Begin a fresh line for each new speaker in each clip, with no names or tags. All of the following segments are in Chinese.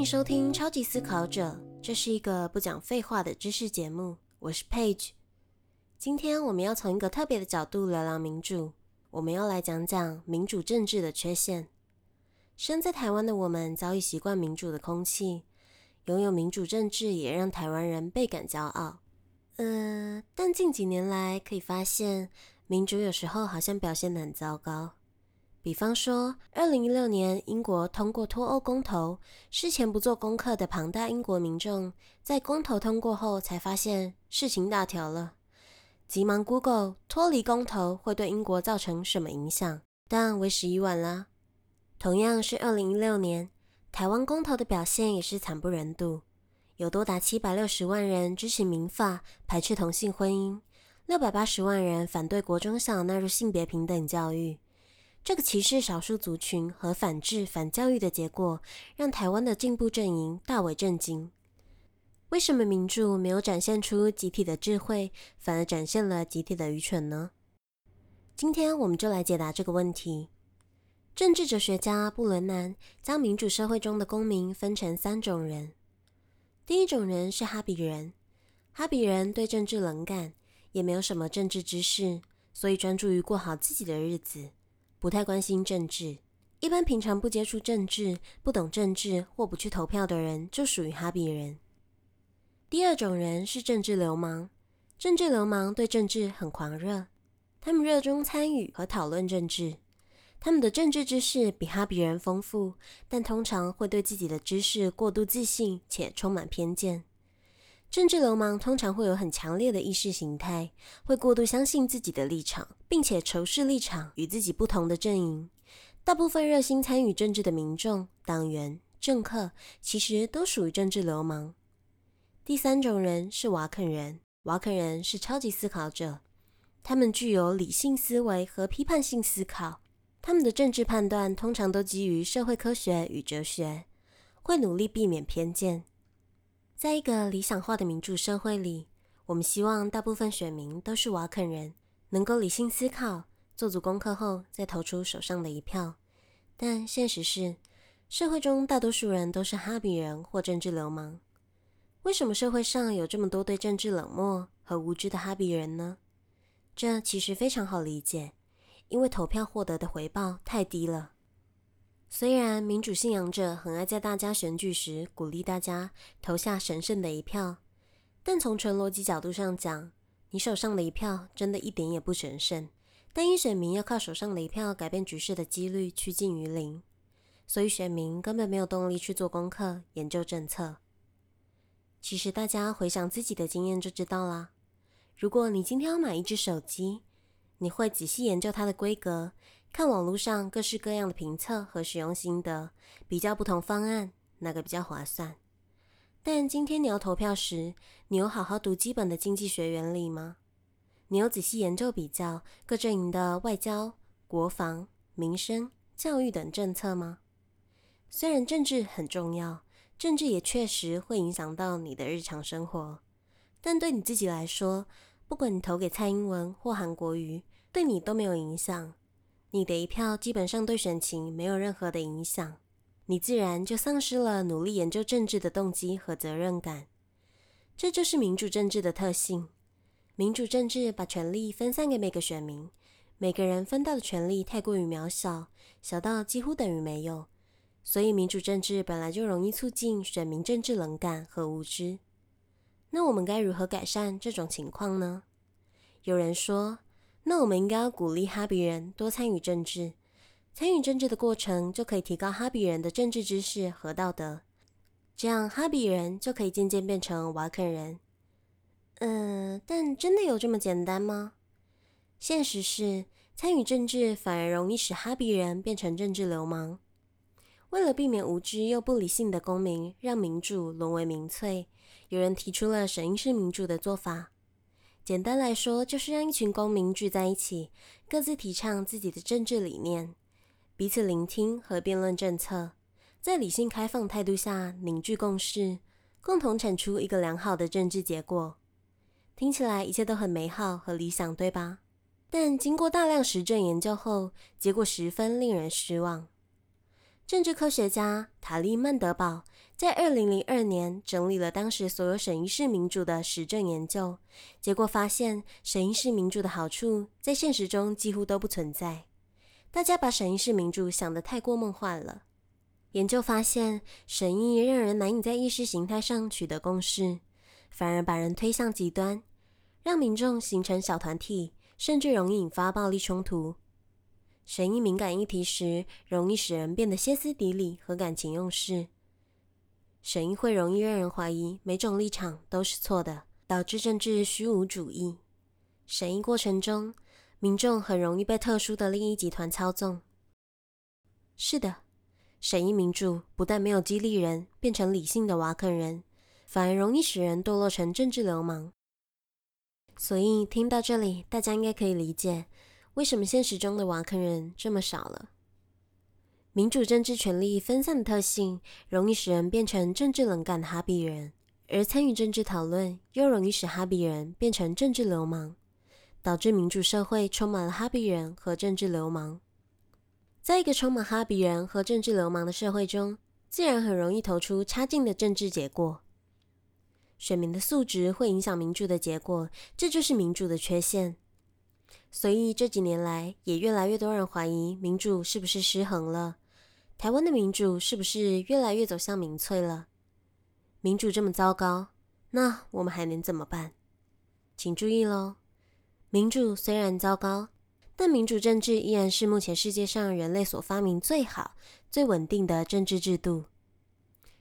欢迎收听《超级思考者》，这是一个不讲废话的知识节目。我是 Page。今天我们要从一个特别的角度聊聊民主。我们要来讲讲民主政治的缺陷。身在台湾的我们早已习惯民主的空气，拥有民主政治也让台湾人倍感骄傲。呃，但近几年来可以发现，民主有时候好像表现得很糟糕。比方说，二零一六年英国通过脱欧公投，事前不做功课的庞大英国民众，在公投通过后才发现事情大条了，急忙 Google 脱离公投会对英国造成什么影响，但为时已晚了。同样是二零一六年，台湾公投的表现也是惨不忍睹，有多达七百六十万人支持民法，排斥同性婚姻，六百八十万人反对国中小纳入性别平等教育。这个歧视少数族群和反制、反教育的结果，让台湾的进步阵营大为震惊。为什么民主没有展现出集体的智慧，反而展现了集体的愚蠢呢？今天我们就来解答这个问题。政治哲学家布伦南将民主社会中的公民分成三种人。第一种人是哈比人，哈比人对政治冷感，也没有什么政治知识，所以专注于过好自己的日子。不太关心政治，一般平常不接触政治、不懂政治或不去投票的人，就属于哈比人。第二种人是政治流氓，政治流氓对政治很狂热，他们热衷参与和讨论政治，他们的政治知识比哈比人丰富，但通常会对自己的知识过度自信且充满偏见。政治流氓通常会有很强烈的意识形态，会过度相信自己的立场，并且仇视立场与自己不同的阵营。大部分热心参与政治的民众、党员、政客，其实都属于政治流氓。第三种人是瓦肯人，瓦肯人是超级思考者，他们具有理性思维和批判性思考，他们的政治判断通常都基于社会科学与哲学，会努力避免偏见。在一个理想化的民主社会里，我们希望大部分选民都是瓦肯人，能够理性思考，做足功课后再投出手上的一票。但现实是，社会中大多数人都是哈比人或政治流氓。为什么社会上有这么多对政治冷漠和无知的哈比人呢？这其实非常好理解，因为投票获得的回报太低了。虽然民主信仰者很爱在大家选举时鼓励大家投下神圣的一票，但从纯逻辑角度上讲，你手上的一票真的一点也不神圣。但一选民要靠手上的一票改变局势的几率趋近于零，所以选民根本没有动力去做功课、研究政策。其实大家回想自己的经验就知道啦。如果你今天要买一只手机，你会仔细研究它的规格。看网络上各式各样的评测和使用心得，比较不同方案哪个比较划算。但今天你要投票时，你有好好读基本的经济学原理吗？你有仔细研究比较各阵营的外交、国防、民生、教育等政策吗？虽然政治很重要，政治也确实会影响到你的日常生活，但对你自己来说，不管你投给蔡英文或韩国瑜，对你都没有影响。你的一票基本上对选情没有任何的影响，你自然就丧失了努力研究政治的动机和责任感。这就是民主政治的特性。民主政治把权力分散给每个选民，每个人分到的权力太过于渺小，小到几乎等于没有。所以民主政治本来就容易促进选民政治冷感和无知。那我们该如何改善这种情况呢？有人说。那我们应该要鼓励哈比人多参与政治，参与政治的过程就可以提高哈比人的政治知识和道德，这样哈比人就可以渐渐变成瓦肯人。嗯，但真的有这么简单吗？现实是，参与政治反而容易使哈比人变成政治流氓。为了避免无知又不理性的公民让民主沦为民粹，有人提出了审议式民主的做法。简单来说，就是让一群公民聚在一起，各自提倡自己的政治理念，彼此聆听和辩论政策，在理性开放态度下凝聚共识，共同产出一个良好的政治结果。听起来一切都很美好和理想，对吧？但经过大量实证研究后，结果十分令人失望。政治科学家塔利曼德堡在二零零二年整理了当时所有审议式民主的实证研究，结果发现审议式民主的好处在现实中几乎都不存在。大家把审议式民主想得太过梦幻了。研究发现，审议让人难以在意识形态上取得共识，反而把人推向极端，让民众形成小团体，甚至容易引发暴力冲突。审议敏感议题时，容易使人变得歇斯底里和感情用事。审议会容易让人怀疑每种立场都是错的，导致政治虚无主义。审议过程中，民众很容易被特殊的利益集团操纵。是的。审议民主不但没有激励人变成理性的瓦肯人，反而容易使人堕落成政治流氓。所以听到这里，大家应该可以理解为什么现实中的瓦坑人这么少了。民主政治权力分散的特性，容易使人变成政治冷感的哈比人，而参与政治讨论又容易使哈比人变成政治流氓，导致民主社会充满了哈比人和政治流氓。在一个充满哈比人和政治流氓的社会中，自然很容易投出差劲的政治结果。选民的素质会影响民主的结果，这就是民主的缺陷。所以这几年来，也越来越多人怀疑民主是不是失衡了？台湾的民主是不是越来越走向民粹了？民主这么糟糕，那我们还能怎么办？请注意喽，民主虽然糟糕。但民主政治依然是目前世界上人类所发明最好、最稳定的政治制度。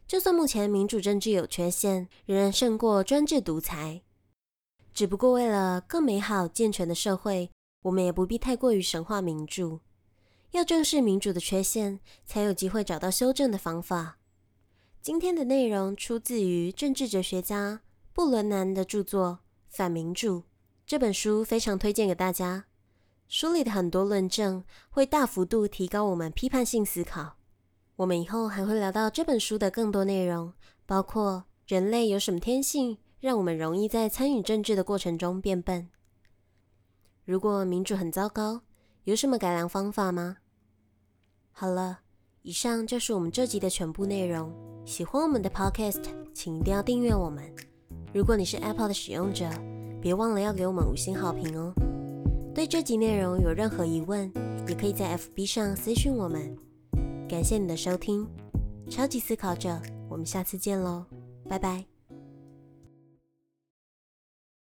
就算目前民主政治有缺陷，仍然胜过专制独裁。只不过为了更美好、健全的社会，我们也不必太过于神化民主。要正视民主的缺陷，才有机会找到修正的方法。今天的内容出自于政治哲学家布伦南的著作《反民主》这本书，非常推荐给大家。书里的很多论证会大幅度提高我们批判性思考。我们以后还会聊到这本书的更多内容，包括人类有什么天性让我们容易在参与政治的过程中变笨。如果民主很糟糕，有什么改良方法吗？好了，以上就是我们这集的全部内容。喜欢我们的 Podcast，请一定要订阅我们。如果你是 Apple 的使用者，别忘了要给我们五星好评哦。对这集内容有任何疑问，也可以在 FB 上私讯我们。感谢你的收听，超级思考者，我们下次见喽，拜拜。